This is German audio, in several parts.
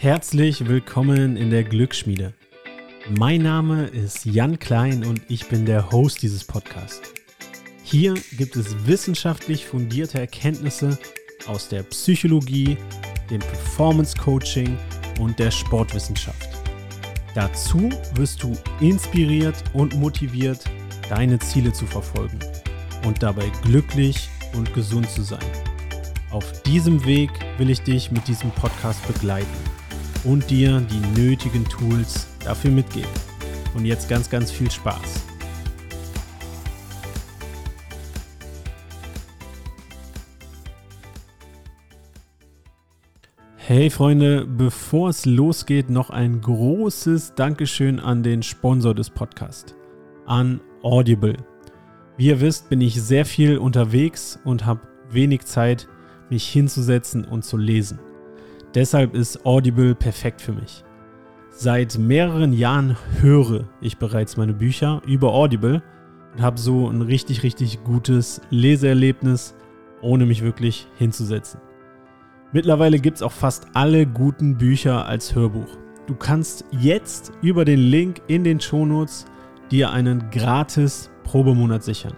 Herzlich willkommen in der Glücksschmiede. Mein Name ist Jan Klein und ich bin der Host dieses Podcasts. Hier gibt es wissenschaftlich fundierte Erkenntnisse aus der Psychologie, dem Performance Coaching und der Sportwissenschaft. Dazu wirst du inspiriert und motiviert, deine Ziele zu verfolgen und dabei glücklich und gesund zu sein. Auf diesem Weg will ich dich mit diesem Podcast begleiten und dir die nötigen Tools dafür mitgeben. Und jetzt ganz, ganz viel Spaß. Hey Freunde, bevor es losgeht, noch ein großes Dankeschön an den Sponsor des Podcasts, an Audible. Wie ihr wisst, bin ich sehr viel unterwegs und habe wenig Zeit, mich hinzusetzen und zu lesen. Deshalb ist Audible perfekt für mich. Seit mehreren Jahren höre ich bereits meine Bücher über Audible und habe so ein richtig, richtig gutes Leseerlebnis, ohne mich wirklich hinzusetzen. Mittlerweile gibt es auch fast alle guten Bücher als Hörbuch. Du kannst jetzt über den Link in den Shownotes dir einen gratis Probemonat sichern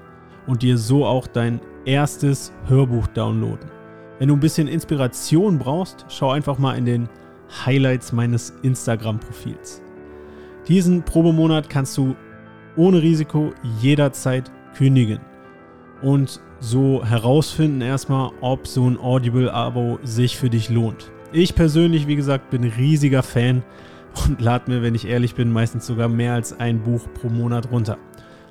und dir so auch dein erstes Hörbuch downloaden. Wenn du ein bisschen Inspiration brauchst, schau einfach mal in den Highlights meines Instagram-Profils. Diesen Probemonat kannst du ohne Risiko jederzeit kündigen und so herausfinden erstmal, ob so ein Audible-Abo sich für dich lohnt. Ich persönlich, wie gesagt, bin riesiger Fan und lade mir, wenn ich ehrlich bin, meistens sogar mehr als ein Buch pro Monat runter.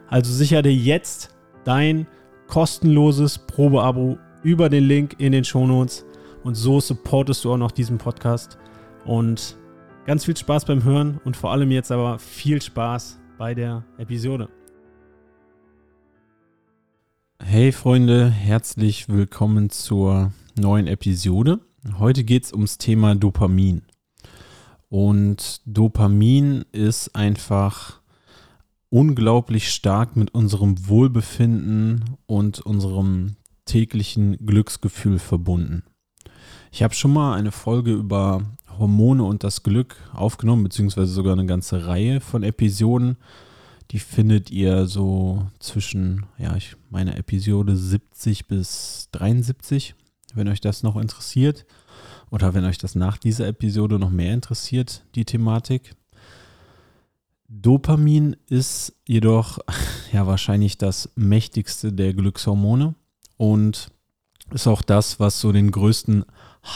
Also sicher dir jetzt dein kostenloses Probeabo über den Link in den Shownotes und so supportest du auch noch diesen Podcast und ganz viel Spaß beim Hören und vor allem jetzt aber viel Spaß bei der Episode. Hey Freunde, herzlich willkommen zur neuen Episode. Heute geht es ums Thema Dopamin. Und Dopamin ist einfach unglaublich stark mit unserem Wohlbefinden und unserem täglichen Glücksgefühl verbunden. Ich habe schon mal eine Folge über Hormone und das Glück aufgenommen, beziehungsweise sogar eine ganze Reihe von Episoden. Die findet ihr so zwischen, ja, ich meine Episode 70 bis 73, wenn euch das noch interessiert. Oder wenn euch das nach dieser Episode noch mehr interessiert, die Thematik. Dopamin ist jedoch ja wahrscheinlich das mächtigste der Glückshormone und ist auch das, was so den größten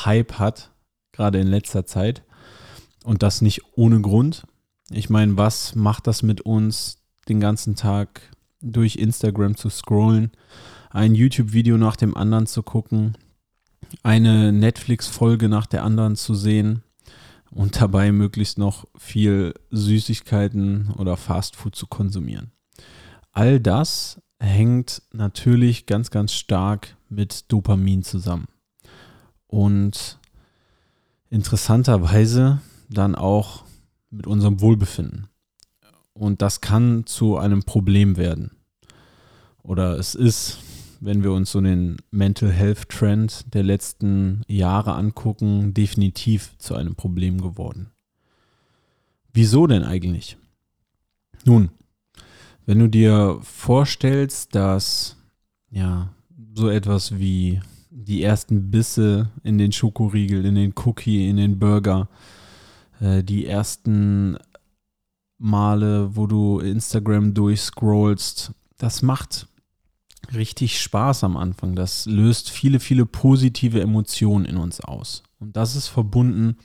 Hype hat, gerade in letzter Zeit. Und das nicht ohne Grund. Ich meine, was macht das mit uns, den ganzen Tag durch Instagram zu scrollen, ein YouTube-Video nach dem anderen zu gucken, eine Netflix-Folge nach der anderen zu sehen und dabei möglichst noch viel Süßigkeiten oder Fastfood zu konsumieren. All das hängt natürlich ganz, ganz stark mit Dopamin zusammen. Und interessanterweise dann auch mit unserem Wohlbefinden. Und das kann zu einem Problem werden. Oder es ist, wenn wir uns so den Mental Health Trend der letzten Jahre angucken, definitiv zu einem Problem geworden. Wieso denn eigentlich? Nun, wenn du dir vorstellst, dass ja so etwas wie die ersten Bisse in den Schokoriegel, in den Cookie, in den Burger, äh, die ersten Male, wo du Instagram durchscrollst, das macht richtig Spaß am Anfang. Das löst viele, viele positive Emotionen in uns aus. Und das ist verbunden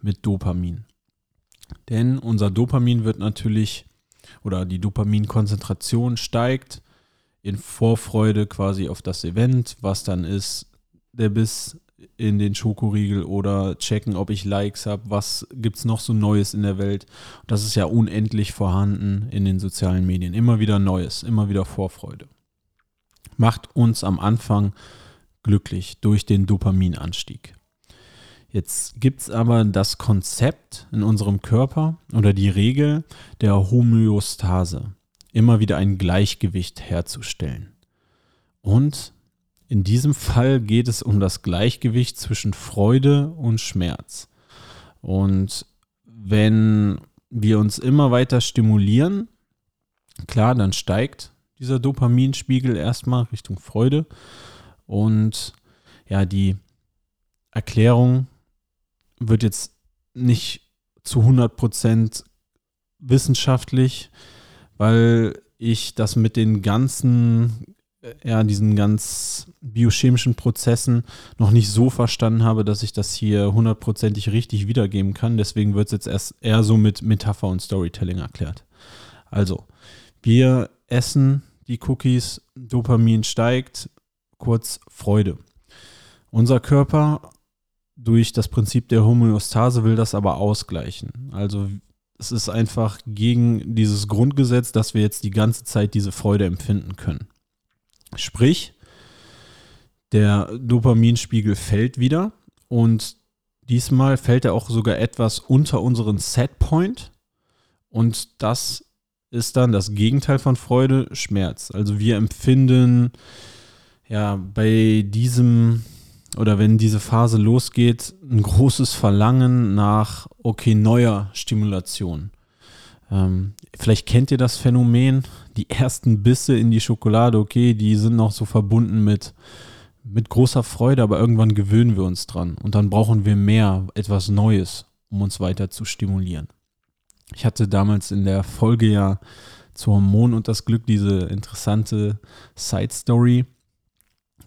mit Dopamin. Denn unser Dopamin wird natürlich oder die Dopaminkonzentration steigt in Vorfreude quasi auf das Event, was dann ist der Biss in den Schokoriegel oder checken, ob ich Likes habe, was gibt es noch so Neues in der Welt. Das ist ja unendlich vorhanden in den sozialen Medien. Immer wieder Neues, immer wieder Vorfreude. Macht uns am Anfang glücklich durch den Dopaminanstieg. Jetzt gibt es aber das Konzept in unserem Körper oder die Regel der Homöostase, immer wieder ein Gleichgewicht herzustellen. Und in diesem Fall geht es um das Gleichgewicht zwischen Freude und Schmerz. Und wenn wir uns immer weiter stimulieren, klar, dann steigt dieser Dopaminspiegel erstmal Richtung Freude. Und ja, die Erklärung wird jetzt nicht zu 100% wissenschaftlich, weil ich das mit den ganzen, ja, diesen ganz biochemischen Prozessen noch nicht so verstanden habe, dass ich das hier hundertprozentig richtig wiedergeben kann. Deswegen wird es jetzt erst eher so mit Metapher und Storytelling erklärt. Also, wir essen die Cookies, Dopamin steigt, kurz Freude. Unser Körper durch das Prinzip der Homöostase will das aber ausgleichen. Also es ist einfach gegen dieses Grundgesetz, dass wir jetzt die ganze Zeit diese Freude empfinden können. Sprich, der Dopaminspiegel fällt wieder und diesmal fällt er auch sogar etwas unter unseren Setpoint und das ist dann das Gegenteil von Freude, Schmerz. Also wir empfinden ja bei diesem oder wenn diese Phase losgeht, ein großes Verlangen nach, okay, neuer Stimulation. Ähm, vielleicht kennt ihr das Phänomen, die ersten Bisse in die Schokolade, okay, die sind noch so verbunden mit, mit großer Freude, aber irgendwann gewöhnen wir uns dran und dann brauchen wir mehr, etwas Neues, um uns weiter zu stimulieren. Ich hatte damals in der Folge ja zu Hormon und das Glück diese interessante Side Story.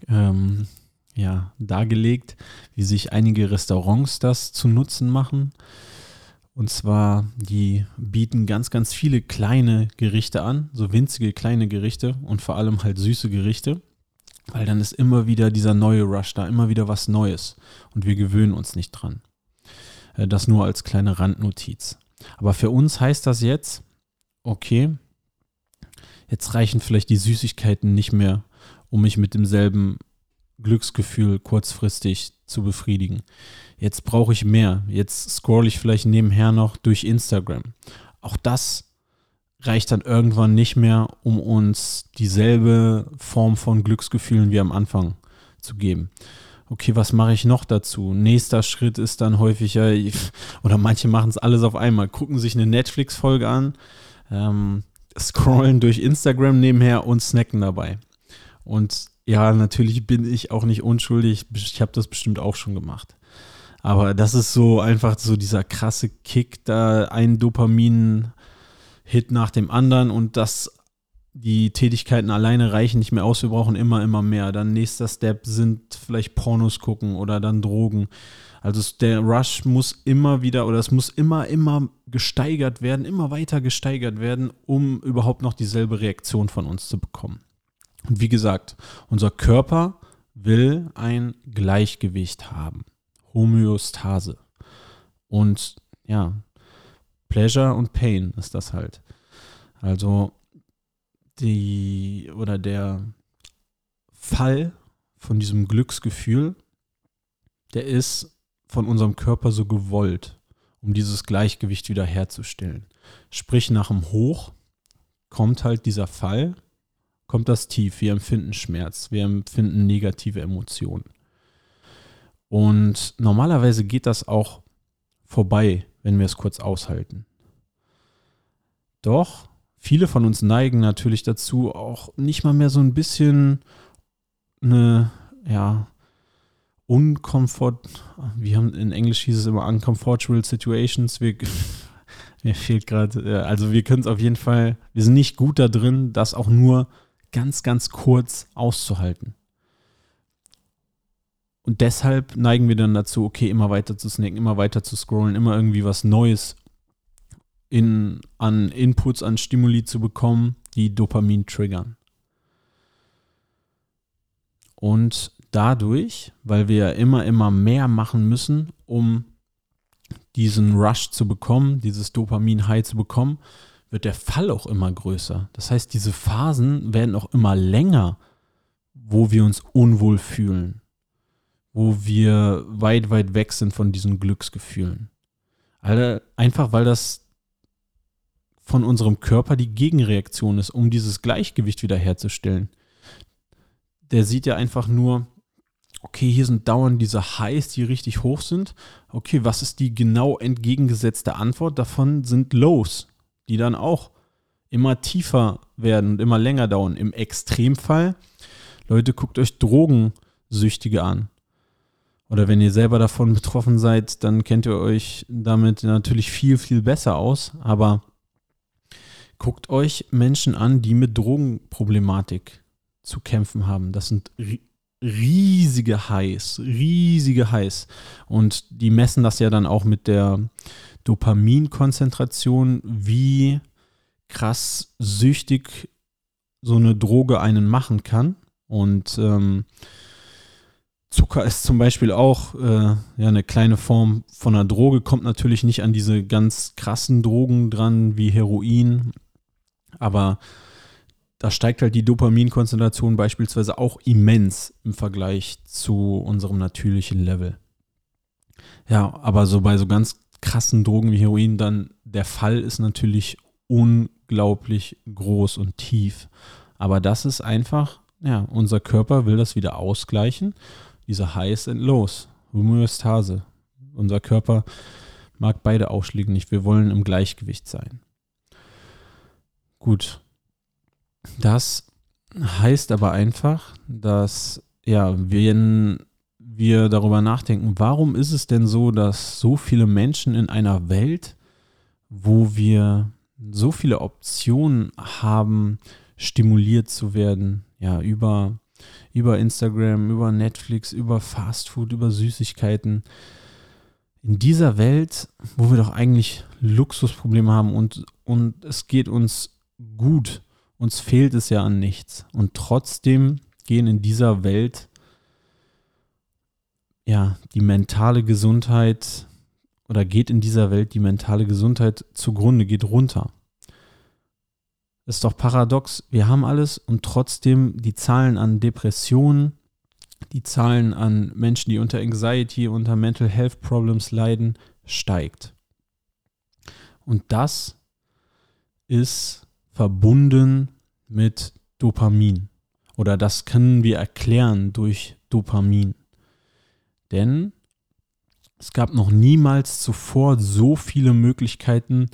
Ähm, ja, dargelegt, wie sich einige Restaurants das zu Nutzen machen. Und zwar, die bieten ganz, ganz viele kleine Gerichte an, so winzige kleine Gerichte und vor allem halt süße Gerichte, weil dann ist immer wieder dieser neue Rush da, immer wieder was Neues und wir gewöhnen uns nicht dran. Äh, das nur als kleine Randnotiz. Aber für uns heißt das jetzt, okay, jetzt reichen vielleicht die Süßigkeiten nicht mehr, um mich mit demselben Glücksgefühl kurzfristig zu befriedigen. Jetzt brauche ich mehr. Jetzt scroll ich vielleicht nebenher noch durch Instagram. Auch das reicht dann irgendwann nicht mehr, um uns dieselbe Form von Glücksgefühlen wie am Anfang zu geben. Okay, was mache ich noch dazu? Nächster Schritt ist dann häufiger, oder manche machen es alles auf einmal, gucken sich eine Netflix-Folge an, ähm, scrollen durch Instagram nebenher und snacken dabei. Und ja, natürlich bin ich auch nicht unschuldig. Ich habe das bestimmt auch schon gemacht. Aber das ist so einfach so dieser krasse Kick, da ein Dopamin-Hit nach dem anderen und das, die Tätigkeiten alleine reichen nicht mehr aus. Wir brauchen immer, immer mehr. Dann nächster Step sind vielleicht Pornos gucken oder dann Drogen. Also der Rush muss immer wieder oder es muss immer, immer gesteigert werden, immer weiter gesteigert werden, um überhaupt noch dieselbe Reaktion von uns zu bekommen. Und wie gesagt, unser Körper will ein Gleichgewicht haben. Homöostase. Und ja, Pleasure und Pain ist das halt. Also die oder der Fall von diesem Glücksgefühl, der ist von unserem Körper so gewollt, um dieses Gleichgewicht wiederherzustellen. Sprich, nach dem Hoch kommt halt dieser Fall kommt das tief. Wir empfinden Schmerz, wir empfinden negative Emotionen. Und normalerweise geht das auch vorbei, wenn wir es kurz aushalten. Doch viele von uns neigen natürlich dazu, auch nicht mal mehr so ein bisschen eine, ja, unkomfort, wie haben in Englisch hieß es immer uncomfortable situations. Wir, mir fehlt gerade, also wir können es auf jeden Fall, wir sind nicht gut da drin, das auch nur ganz, ganz kurz auszuhalten. Und deshalb neigen wir dann dazu, okay, immer weiter zu snacken, immer weiter zu scrollen, immer irgendwie was Neues in, an Inputs, an Stimuli zu bekommen, die Dopamin triggern. Und dadurch, weil wir immer, immer mehr machen müssen, um diesen Rush zu bekommen, dieses Dopamin-High zu bekommen, wird der Fall auch immer größer. Das heißt, diese Phasen werden auch immer länger, wo wir uns unwohl fühlen, wo wir weit, weit weg sind von diesen Glücksgefühlen. Alter, einfach weil das von unserem Körper die Gegenreaktion ist, um dieses Gleichgewicht wiederherzustellen. Der sieht ja einfach nur, okay, hier sind dauernd diese Highs, die richtig hoch sind. Okay, was ist die genau entgegengesetzte Antwort? Davon sind Lows, die dann auch immer tiefer werden und immer länger dauern. Im Extremfall, Leute, guckt euch Drogensüchtige an. Oder wenn ihr selber davon betroffen seid, dann kennt ihr euch damit natürlich viel, viel besser aus. Aber guckt euch Menschen an, die mit Drogenproblematik zu kämpfen haben. Das sind riesige Highs, riesige Highs. Und die messen das ja dann auch mit der Dopaminkonzentration, wie krass süchtig so eine Droge einen machen kann. Und ähm, Zucker ist zum Beispiel auch äh, ja, eine kleine Form von einer Droge, kommt natürlich nicht an diese ganz krassen Drogen dran wie Heroin, aber da steigt halt die Dopaminkonzentration beispielsweise auch immens im Vergleich zu unserem natürlichen Level. Ja, aber so bei so ganz krassen Drogen wie Heroin dann der Fall ist natürlich unglaublich groß und tief. Aber das ist einfach, ja, unser Körper will das wieder ausgleichen. Diese Highs and Lows, Homöostase. Unser Körper mag beide Ausschläge nicht. Wir wollen im Gleichgewicht sein. Gut, das heißt aber einfach, dass, ja, wenn wir darüber nachdenken, warum ist es denn so, dass so viele Menschen in einer Welt, wo wir so viele Optionen haben, stimuliert zu werden, ja, über, über Instagram, über Netflix, über Fastfood, über Süßigkeiten. In dieser Welt, wo wir doch eigentlich Luxusprobleme haben und, und es geht uns gut, uns fehlt es ja an nichts. Und trotzdem gehen in dieser Welt ja die mentale Gesundheit oder geht in dieser Welt die mentale Gesundheit zugrunde, geht runter. ist doch paradox. Wir haben alles und trotzdem die Zahlen an Depressionen, die Zahlen an Menschen, die unter Anxiety, unter Mental Health Problems leiden, steigt. Und das ist verbunden mit Dopamin. Oder das können wir erklären durch Dopamin. Denn es gab noch niemals zuvor so viele Möglichkeiten,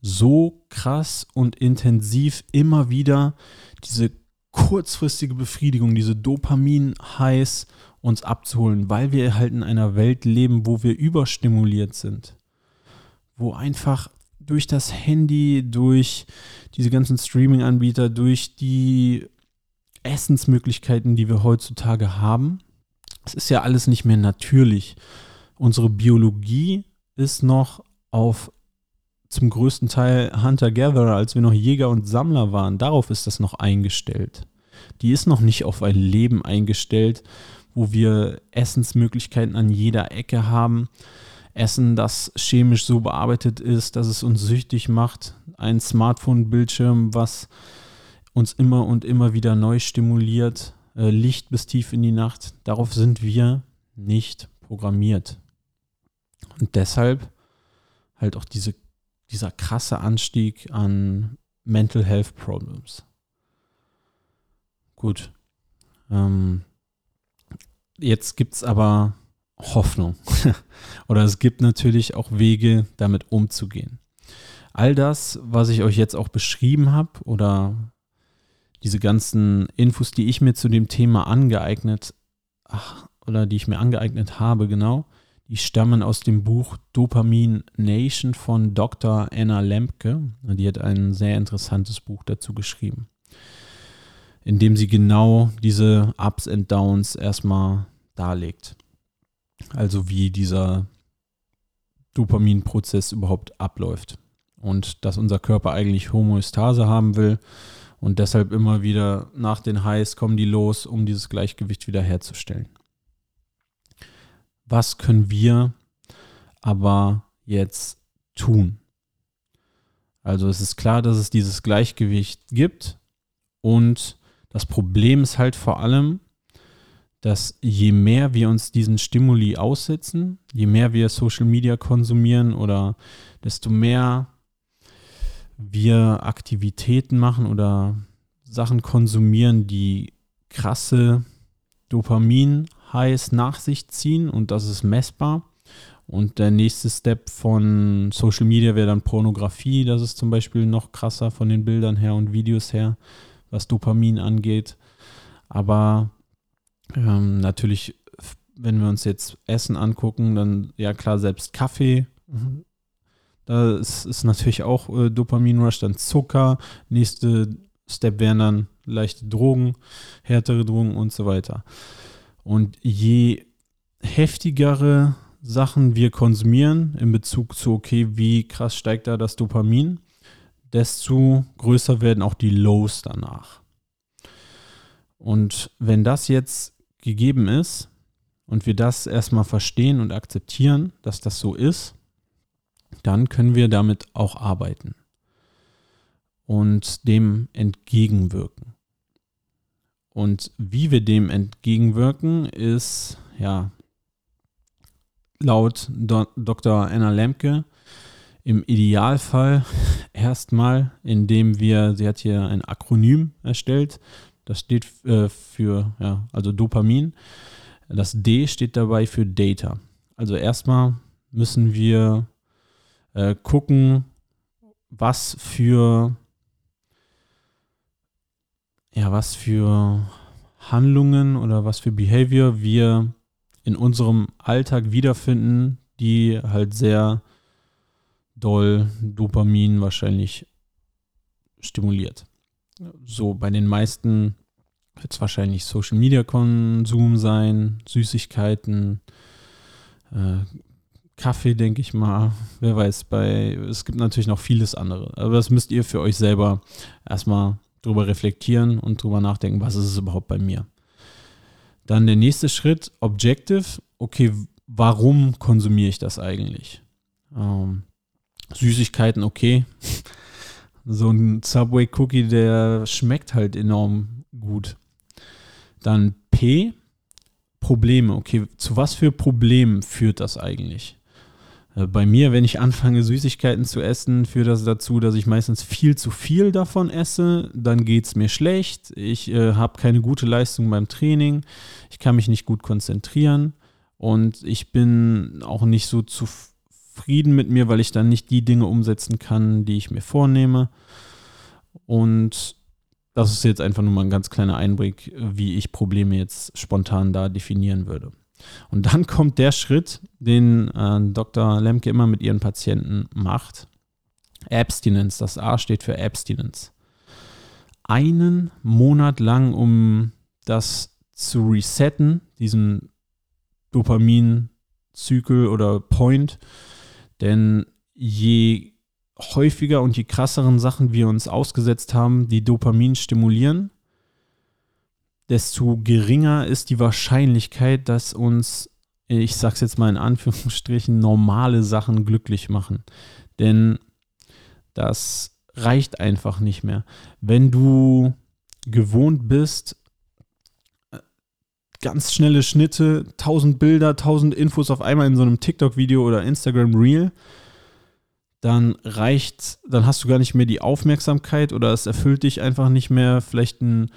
so krass und intensiv immer wieder diese kurzfristige Befriedigung, diese Dopamin-Highs uns abzuholen, weil wir halt in einer Welt leben, wo wir überstimuliert sind. Wo einfach durch das Handy, durch diese ganzen Streaming-Anbieter, durch die Essensmöglichkeiten, die wir heutzutage haben. Es ist ja alles nicht mehr natürlich. Unsere Biologie ist noch auf zum größten Teil Hunter-Gatherer, als wir noch Jäger und Sammler waren. Darauf ist das noch eingestellt. Die ist noch nicht auf ein Leben eingestellt, wo wir Essensmöglichkeiten an jeder Ecke haben, Essen, das chemisch so bearbeitet ist, dass es uns süchtig macht. Ein Smartphone-Bildschirm, was uns immer und immer wieder neu stimuliert. Äh, Licht bis tief in die Nacht. Darauf sind wir nicht programmiert. Und deshalb halt auch diese, dieser krasse Anstieg an Mental Health Problems. Gut. Ähm, jetzt gibt es aber Hoffnung. Oder es gibt natürlich auch Wege, damit umzugehen. All das, was ich euch jetzt auch beschrieben habe oder diese ganzen Infos, die ich mir zu dem Thema angeeignet ach, oder die ich mir angeeignet habe, genau, die stammen aus dem Buch Dopamin Nation von Dr. Anna Lempke. Die hat ein sehr interessantes Buch dazu geschrieben, in dem sie genau diese Ups und Downs erstmal darlegt. Also wie dieser Dopaminprozess überhaupt abläuft. Und dass unser Körper eigentlich Homöostase haben will und deshalb immer wieder nach den Highs kommen die los, um dieses Gleichgewicht wiederherzustellen. Was können wir aber jetzt tun? Also es ist klar, dass es dieses Gleichgewicht gibt und das Problem ist halt vor allem, dass je mehr wir uns diesen Stimuli aussetzen, je mehr wir Social Media konsumieren oder desto mehr wir Aktivitäten machen oder Sachen konsumieren, die krasse Dopamin Highs nach sich ziehen und das ist messbar. Und der nächste Step von Social Media wäre dann Pornografie. Das ist zum Beispiel noch krasser von den Bildern her und Videos her, was Dopamin angeht. Aber ähm, natürlich, wenn wir uns jetzt Essen angucken, dann ja klar, selbst Kaffee. Da ist, ist natürlich auch äh, Dopamin-Rush, dann Zucker. Nächste Step wären dann leichte Drogen, härtere Drogen und so weiter. Und je heftigere Sachen wir konsumieren in Bezug zu, okay, wie krass steigt da das Dopamin, desto größer werden auch die Lows danach. Und wenn das jetzt gegeben ist und wir das erstmal verstehen und akzeptieren, dass das so ist, dann können wir damit auch arbeiten und dem entgegenwirken. Und wie wir dem entgegenwirken, ist ja laut Do Dr. Anna Lemke im Idealfall erstmal, indem wir, sie hat hier ein Akronym erstellt, das steht äh, für, ja, also Dopamin. Das D steht dabei für Data. Also erstmal müssen wir äh, gucken, was für, ja, was für Handlungen oder was für Behavior wir in unserem Alltag wiederfinden, die halt sehr doll Dopamin wahrscheinlich stimuliert. So bei den meisten wird es wahrscheinlich Social Media Konsum sein, Süßigkeiten, äh, Kaffee, denke ich mal. Wer weiß, bei es gibt natürlich noch vieles andere. Aber das müsst ihr für euch selber erstmal drüber reflektieren und drüber nachdenken, was ist es überhaupt bei mir. Dann der nächste Schritt, Objective. Okay, warum konsumiere ich das eigentlich? Ähm, Süßigkeiten, okay. so ein Subway Cookie, der schmeckt halt enorm gut. Dann P, Probleme. Okay, zu was für Problemen führt das eigentlich? Äh, bei mir, wenn ich anfange, Süßigkeiten zu essen, führt das dazu, dass ich meistens viel zu viel davon esse. Dann geht es mir schlecht. Ich äh, habe keine gute Leistung beim Training. Ich kann mich nicht gut konzentrieren. Und ich bin auch nicht so zufrieden mit mir, weil ich dann nicht die Dinge umsetzen kann, die ich mir vornehme. Und das ist jetzt einfach nur mal ein ganz kleiner Einblick, wie ich Probleme jetzt spontan da definieren würde. Und dann kommt der Schritt, den äh, Dr. Lemke immer mit ihren Patienten macht. Abstinenz, das A steht für Abstinenz. Einen Monat lang, um das zu resetten, diesen Dopaminzykel oder Point. Denn je häufiger und je krasseren Sachen wir uns ausgesetzt haben, die Dopamin stimulieren, desto geringer ist die Wahrscheinlichkeit, dass uns, ich sag's jetzt mal in Anführungsstrichen, normale Sachen glücklich machen. Denn das reicht einfach nicht mehr. Wenn du gewohnt bist, ganz schnelle Schnitte, tausend Bilder, tausend Infos auf einmal in so einem TikTok-Video oder Instagram Reel, dann reicht, dann hast du gar nicht mehr die Aufmerksamkeit oder es erfüllt dich einfach nicht mehr, vielleicht ein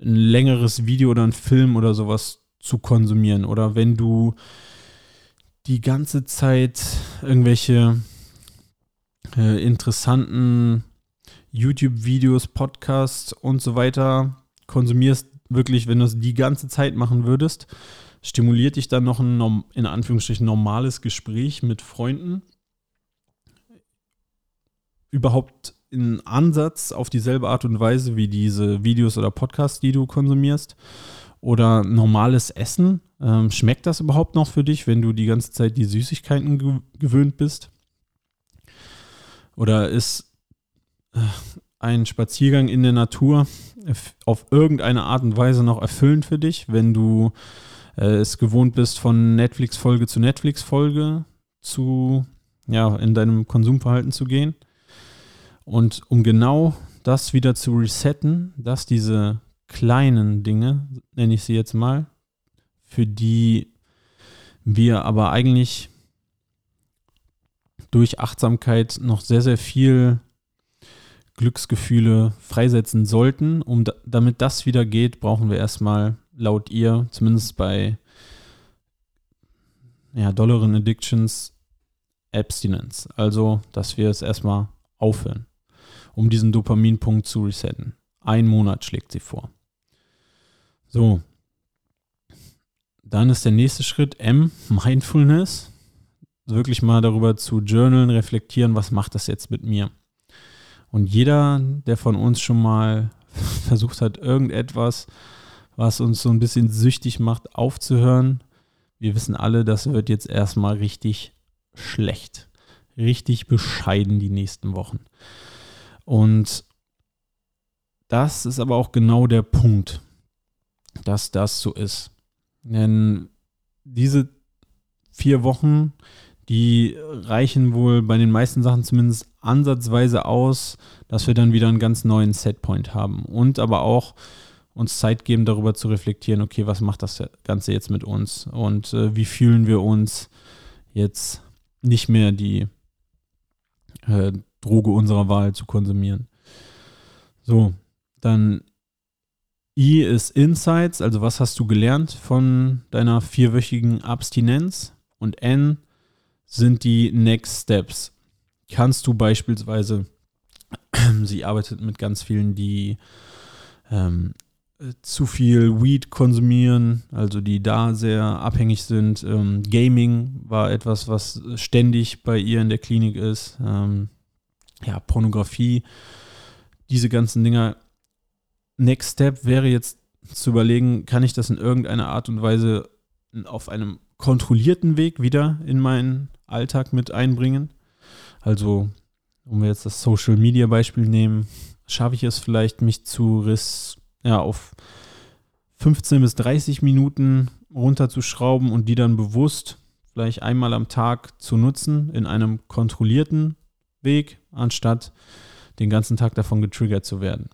ein längeres Video oder ein Film oder sowas zu konsumieren. Oder wenn du die ganze Zeit irgendwelche äh, interessanten YouTube-Videos, Podcasts und so weiter konsumierst, wirklich, wenn du es die ganze Zeit machen würdest, stimuliert dich dann noch ein in Anführungsstrichen normales Gespräch mit Freunden überhaupt in Ansatz auf dieselbe Art und Weise wie diese Videos oder Podcasts, die du konsumierst? Oder normales Essen? Ähm, schmeckt das überhaupt noch für dich, wenn du die ganze Zeit die Süßigkeiten ge gewöhnt bist? Oder ist äh, ein Spaziergang in der Natur auf irgendeine Art und Weise noch erfüllend für dich, wenn du äh, es gewohnt bist, von Netflix-Folge zu Netflix-Folge zu, ja, in deinem Konsumverhalten zu gehen? Und um genau das wieder zu resetten, dass diese kleinen Dinge, nenne ich sie jetzt mal, für die wir aber eigentlich durch Achtsamkeit noch sehr, sehr viel Glücksgefühle freisetzen sollten. Um damit das wieder geht, brauchen wir erstmal laut ihr, zumindest bei ja, dollaren Addictions Abstinence. Also, dass wir es erstmal aufhören, um diesen Dopaminpunkt zu resetten. Ein Monat schlägt sie vor. So. Dann ist der nächste Schritt M, Mindfulness. Wirklich mal darüber zu journalen, reflektieren, was macht das jetzt mit mir? Und jeder, der von uns schon mal versucht hat, irgendetwas, was uns so ein bisschen süchtig macht, aufzuhören, wir wissen alle, das wird jetzt erstmal richtig schlecht. Richtig bescheiden die nächsten Wochen. Und das ist aber auch genau der Punkt, dass das so ist. Denn diese vier Wochen, die reichen wohl bei den meisten Sachen zumindest ansatzweise aus, dass wir dann wieder einen ganz neuen Setpoint haben. Und aber auch uns Zeit geben, darüber zu reflektieren, okay, was macht das Ganze jetzt mit uns und äh, wie fühlen wir uns jetzt nicht mehr die äh, Droge unserer Wahl zu konsumieren. So, dann I ist Insights, also was hast du gelernt von deiner vierwöchigen Abstinenz? Und N sind die Next Steps. Kannst du beispielsweise, sie arbeitet mit ganz vielen, die ähm, zu viel Weed konsumieren, also die da sehr abhängig sind. Ähm, Gaming war etwas, was ständig bei ihr in der Klinik ist. Ähm, ja, Pornografie, diese ganzen Dinger. Next Step wäre jetzt zu überlegen, kann ich das in irgendeiner Art und Weise auf einem kontrollierten Weg wieder in meinen Alltag mit einbringen? Also, um wir jetzt das Social Media Beispiel nehmen, schaffe ich es vielleicht, mich zu riss ja, auf 15 bis 30 Minuten runterzuschrauben und die dann bewusst vielleicht einmal am Tag zu nutzen in einem kontrollierten Weg, anstatt den ganzen Tag davon getriggert zu werden.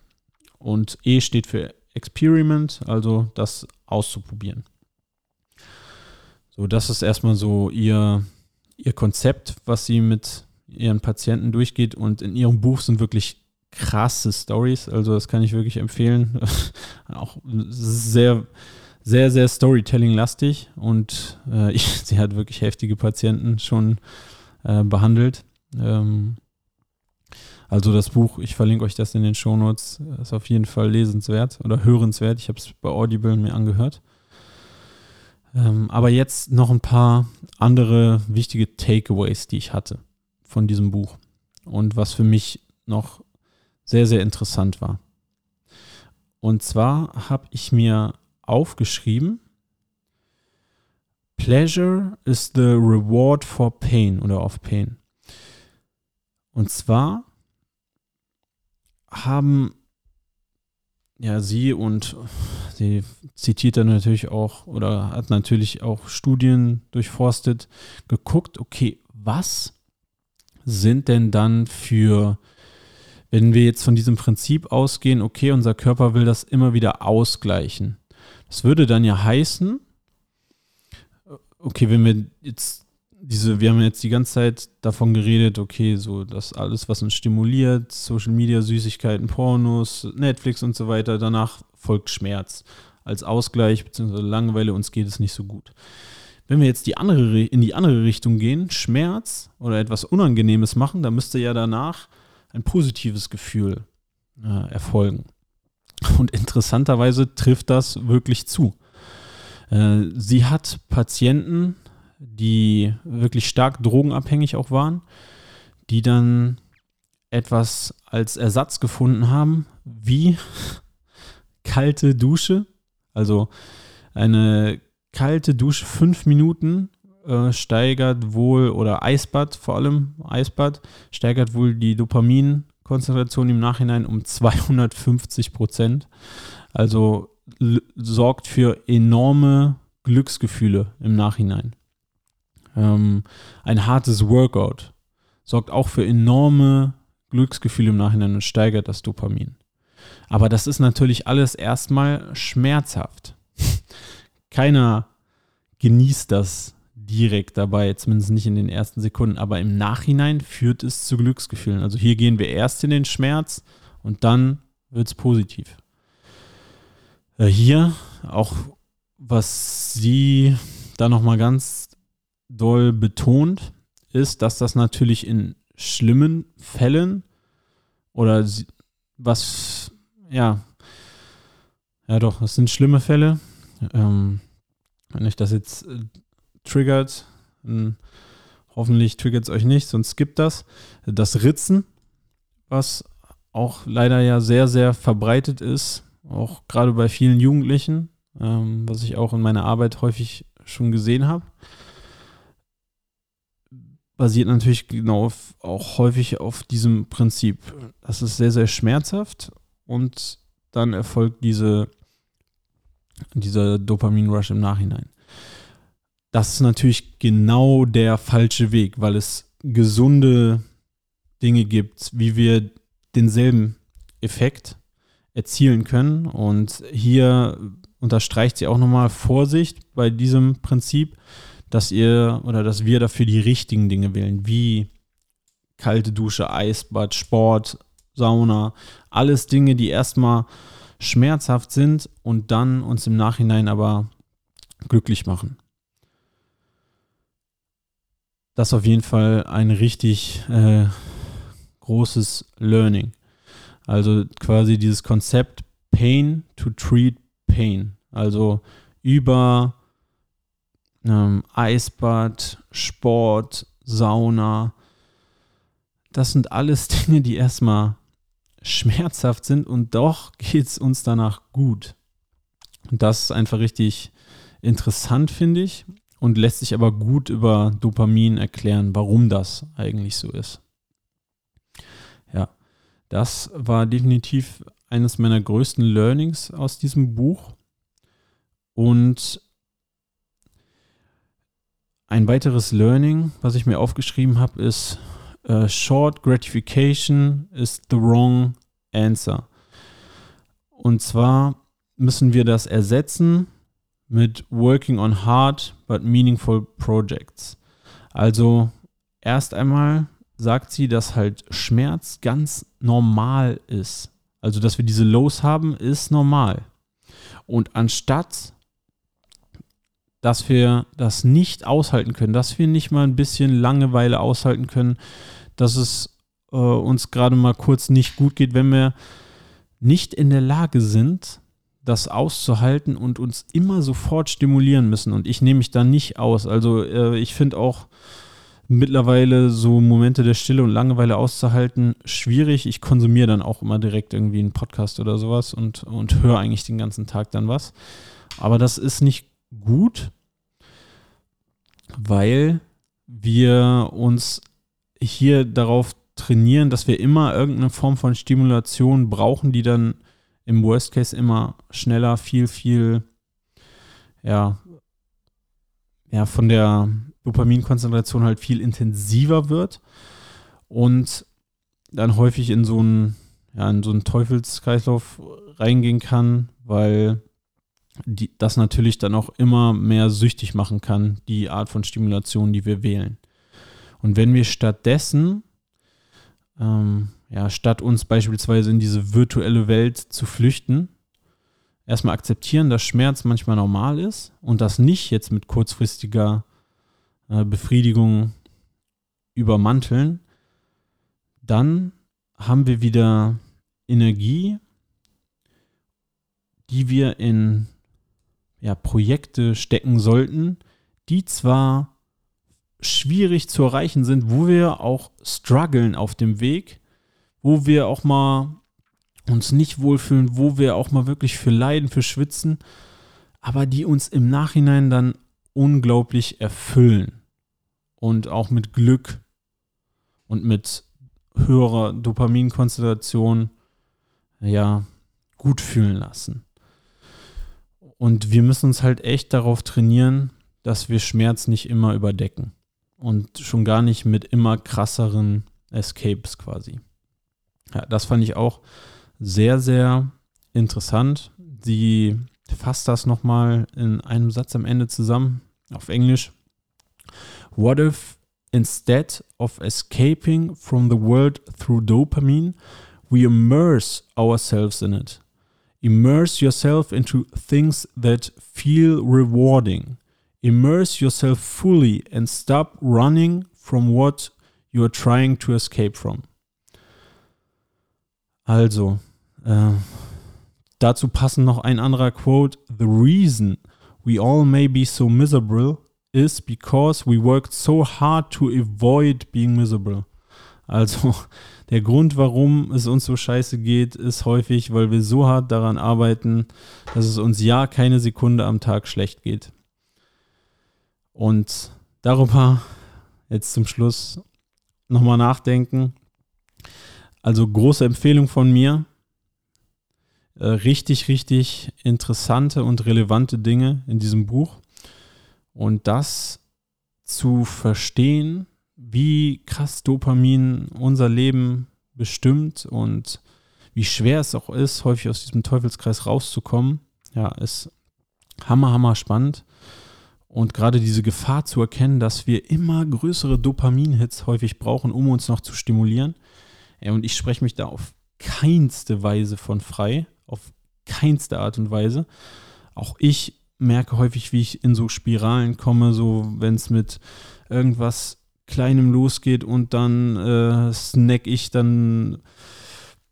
Und E steht für Experiment, also das auszuprobieren. So, das ist erstmal so ihr, ihr Konzept, was sie mit ihren Patienten durchgeht. Und in ihrem Buch sind wirklich krasse Stories. Also das kann ich wirklich empfehlen. auch sehr, sehr, sehr Storytelling-lastig und äh, ich, sie hat wirklich heftige Patienten schon äh, behandelt. Ähm, also das Buch, ich verlinke euch das in den Shownotes, ist auf jeden Fall lesenswert oder hörenswert. Ich habe es bei Audible mir angehört. Ähm, aber jetzt noch ein paar andere wichtige Takeaways, die ich hatte von diesem Buch und was für mich noch sehr, sehr interessant war. Und zwar habe ich mir aufgeschrieben, Pleasure is the reward for pain oder of pain. Und zwar haben ja sie und sie zitiert dann natürlich auch oder hat natürlich auch Studien durchforstet, geguckt, okay, was sind denn dann für wenn wir jetzt von diesem Prinzip ausgehen, okay, unser Körper will das immer wieder ausgleichen. Das würde dann ja heißen, okay, wenn wir jetzt diese, wir haben jetzt die ganze Zeit davon geredet, okay, so das alles, was uns stimuliert, Social Media, Süßigkeiten, Pornos, Netflix und so weiter, danach folgt Schmerz als Ausgleich bzw. Langeweile, uns geht es nicht so gut. Wenn wir jetzt die andere, in die andere Richtung gehen, Schmerz oder etwas Unangenehmes machen, dann müsste ja danach ein positives Gefühl äh, erfolgen. Und interessanterweise trifft das wirklich zu. Äh, sie hat Patienten, die wirklich stark drogenabhängig auch waren, die dann etwas als Ersatz gefunden haben, wie kalte Dusche. Also eine kalte Dusche, fünf Minuten äh, steigert wohl, oder Eisbad vor allem, Eisbad, steigert wohl die Dopaminkonzentration im Nachhinein um 250 Prozent. Also sorgt für enorme Glücksgefühle im Nachhinein. Ähm, ein hartes Workout sorgt auch für enorme Glücksgefühle im Nachhinein und steigert das Dopamin. Aber das ist natürlich alles erstmal schmerzhaft. Keiner genießt das direkt dabei, zumindest nicht in den ersten Sekunden, aber im Nachhinein führt es zu Glücksgefühlen. Also hier gehen wir erst in den Schmerz und dann wird es positiv. Äh, hier auch, was sie da nochmal ganz doll betont, ist, dass das natürlich in schlimmen Fällen oder was, ja, ja doch, das sind schlimme Fälle. Ähm, wenn euch das jetzt äh, triggert, hoffentlich triggert es euch nicht, sonst gibt das. Das Ritzen, was auch leider ja sehr, sehr verbreitet ist, auch gerade bei vielen Jugendlichen, ähm, was ich auch in meiner Arbeit häufig schon gesehen habe. Basiert natürlich genau auf, auch häufig auf diesem Prinzip. Das ist sehr, sehr schmerzhaft und dann erfolgt diese, dieser Dopamin-Rush im Nachhinein. Das ist natürlich genau der falsche Weg, weil es gesunde Dinge gibt, wie wir denselben Effekt erzielen können. Und hier unterstreicht sie auch nochmal Vorsicht bei diesem Prinzip, dass ihr oder dass wir dafür die richtigen Dinge wählen, wie kalte Dusche, Eisbad, Sport, Sauna, alles Dinge, die erstmal schmerzhaft sind und dann uns im Nachhinein aber glücklich machen. Das ist auf jeden Fall ein richtig äh, großes Learning. Also quasi dieses Konzept Pain to treat Pain. Also über ähm, Eisbad, Sport, Sauna. Das sind alles Dinge, die erstmal schmerzhaft sind und doch geht es uns danach gut. Und das ist einfach richtig interessant, finde ich, und lässt sich aber gut über Dopamin erklären, warum das eigentlich so ist. Ja, das war definitiv eines meiner größten Learnings aus diesem Buch. Und ein weiteres Learning, was ich mir aufgeschrieben habe, ist uh, Short Gratification is the wrong answer. Und zwar müssen wir das ersetzen mit Working on Hard but Meaningful Projects. Also erst einmal sagt sie, dass halt Schmerz ganz normal ist. Also, dass wir diese Lows haben, ist normal. Und anstatt, dass wir das nicht aushalten können, dass wir nicht mal ein bisschen Langeweile aushalten können, dass es äh, uns gerade mal kurz nicht gut geht, wenn wir nicht in der Lage sind, das auszuhalten und uns immer sofort stimulieren müssen. Und ich nehme mich da nicht aus. Also äh, ich finde auch mittlerweile so Momente der Stille und Langeweile auszuhalten schwierig. Ich konsumiere dann auch immer direkt irgendwie einen Podcast oder sowas und, und höre eigentlich den ganzen Tag dann was. Aber das ist nicht gut, weil wir uns hier darauf trainieren, dass wir immer irgendeine Form von Stimulation brauchen, die dann im Worst Case immer schneller, viel, viel, ja, ja, von der Dopaminkonzentration halt viel intensiver wird und dann häufig in so einen, ja, in so einen Teufelskreislauf reingehen kann, weil die, das natürlich dann auch immer mehr süchtig machen kann, die Art von Stimulation, die wir wählen. Und wenn wir stattdessen ähm, ja, statt uns beispielsweise in diese virtuelle Welt zu flüchten, erstmal akzeptieren, dass Schmerz manchmal normal ist und das nicht jetzt mit kurzfristiger äh, Befriedigung übermanteln, dann haben wir wieder Energie, die wir in ja, Projekte stecken sollten, die zwar schwierig zu erreichen sind, wo wir auch strugglen auf dem Weg, wo wir auch mal uns nicht wohlfühlen, wo wir auch mal wirklich für leiden, für schwitzen, aber die uns im Nachhinein dann unglaublich erfüllen und auch mit Glück und mit höherer Dopaminkonzentration ja gut fühlen lassen. Und wir müssen uns halt echt darauf trainieren, dass wir Schmerz nicht immer überdecken und schon gar nicht mit immer krasseren Escapes quasi. Ja, das fand ich auch sehr, sehr interessant. Sie fasst das nochmal in einem Satz am Ende zusammen auf Englisch. What if instead of escaping from the world through dopamine, we immerse ourselves in it? Immerse yourself into things that feel rewarding. Immerse yourself fully and stop running from what you are trying to escape from. Also, äh, dazu passend noch ein anderer Quote. The reason we all may be so miserable is because we worked so hard to avoid being miserable. Also der Grund, warum es uns so scheiße geht, ist häufig, weil wir so hart daran arbeiten, dass es uns ja keine Sekunde am Tag schlecht geht. Und darüber jetzt zum Schluss nochmal nachdenken. Also große Empfehlung von mir. Äh, richtig, richtig interessante und relevante Dinge in diesem Buch. Und das zu verstehen, wie krass Dopamin unser Leben bestimmt und wie schwer es auch ist, häufig aus diesem Teufelskreis rauszukommen, ja, ist hammer, hammer spannend. Und gerade diese Gefahr zu erkennen, dass wir immer größere Dopamin-Hits häufig brauchen, um uns noch zu stimulieren. Und ich spreche mich da auf keinste Weise von frei, auf keinste Art und Weise. Auch ich merke häufig, wie ich in so Spiralen komme, so wenn es mit irgendwas Kleinem losgeht und dann äh, snack ich dann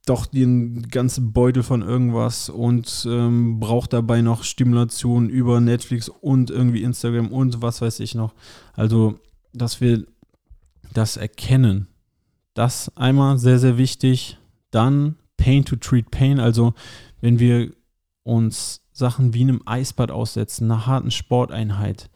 doch den ganzen Beutel von irgendwas und ähm, brauche dabei noch Stimulation über Netflix und irgendwie Instagram und was weiß ich noch. Also, dass wir das erkennen. Das einmal sehr, sehr wichtig. Dann Pain to Treat Pain. Also, wenn wir uns Sachen wie einem Eisbad aussetzen, einer harten Sporteinheit,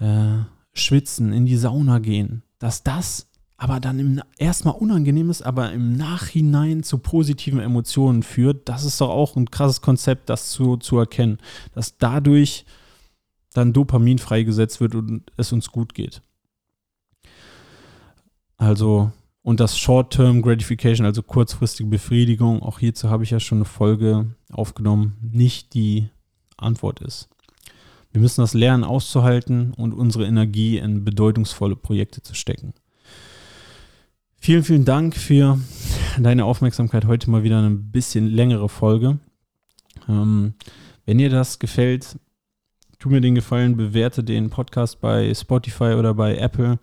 äh, schwitzen, in die Sauna gehen, dass das aber dann erstmal unangenehm ist, aber im Nachhinein zu positiven Emotionen führt, das ist doch auch ein krasses Konzept, das zu, zu erkennen, dass dadurch dann Dopamin freigesetzt wird und es uns gut geht. Also, und das Short-Term Gratification, also kurzfristige Befriedigung, auch hierzu habe ich ja schon eine Folge aufgenommen, nicht die Antwort ist. Wir müssen das lernen auszuhalten und unsere Energie in bedeutungsvolle Projekte zu stecken. Vielen, vielen Dank für deine Aufmerksamkeit. Heute mal wieder eine bisschen längere Folge. Ähm, wenn dir das gefällt, tu mir den Gefallen, bewerte den Podcast bei Spotify oder bei Apple.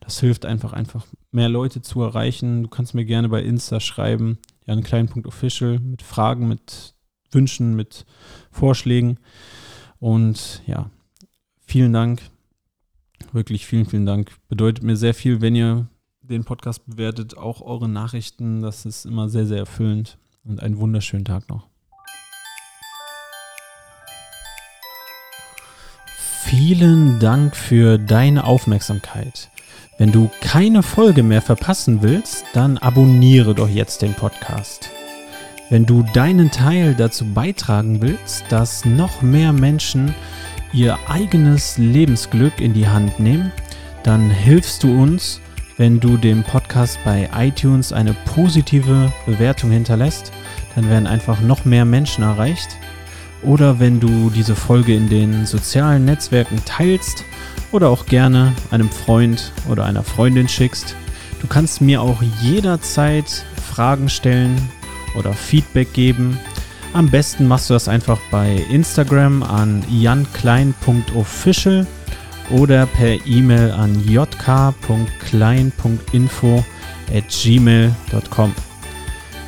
Das hilft einfach, einfach mehr Leute zu erreichen. Du kannst mir gerne bei Insta schreiben, ja, einen kleinen Punkt Official mit Fragen, mit Wünschen, mit Vorschlägen. Und ja, vielen Dank. Wirklich vielen, vielen Dank. Bedeutet mir sehr viel, wenn ihr den Podcast bewertet, auch eure Nachrichten. Das ist immer sehr, sehr erfüllend. Und einen wunderschönen Tag noch. Vielen Dank für deine Aufmerksamkeit. Wenn du keine Folge mehr verpassen willst, dann abonniere doch jetzt den Podcast. Wenn du deinen Teil dazu beitragen willst, dass noch mehr Menschen ihr eigenes Lebensglück in die Hand nehmen, dann hilfst du uns wenn du dem Podcast bei iTunes eine positive Bewertung hinterlässt, dann werden einfach noch mehr Menschen erreicht. Oder wenn du diese Folge in den sozialen Netzwerken teilst oder auch gerne einem Freund oder einer Freundin schickst. Du kannst mir auch jederzeit Fragen stellen oder Feedback geben. Am besten machst du das einfach bei Instagram an janklein.official oder per E-Mail an jk.klein.info at gmail.com.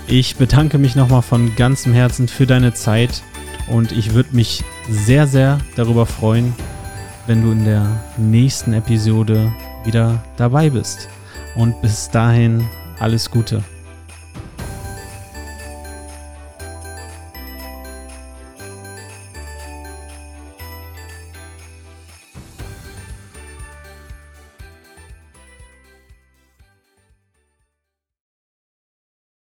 Ich bedanke mich nochmal von ganzem Herzen für deine Zeit und ich würde mich sehr, sehr darüber freuen, wenn du in der nächsten Episode wieder dabei bist. Und bis dahin alles Gute.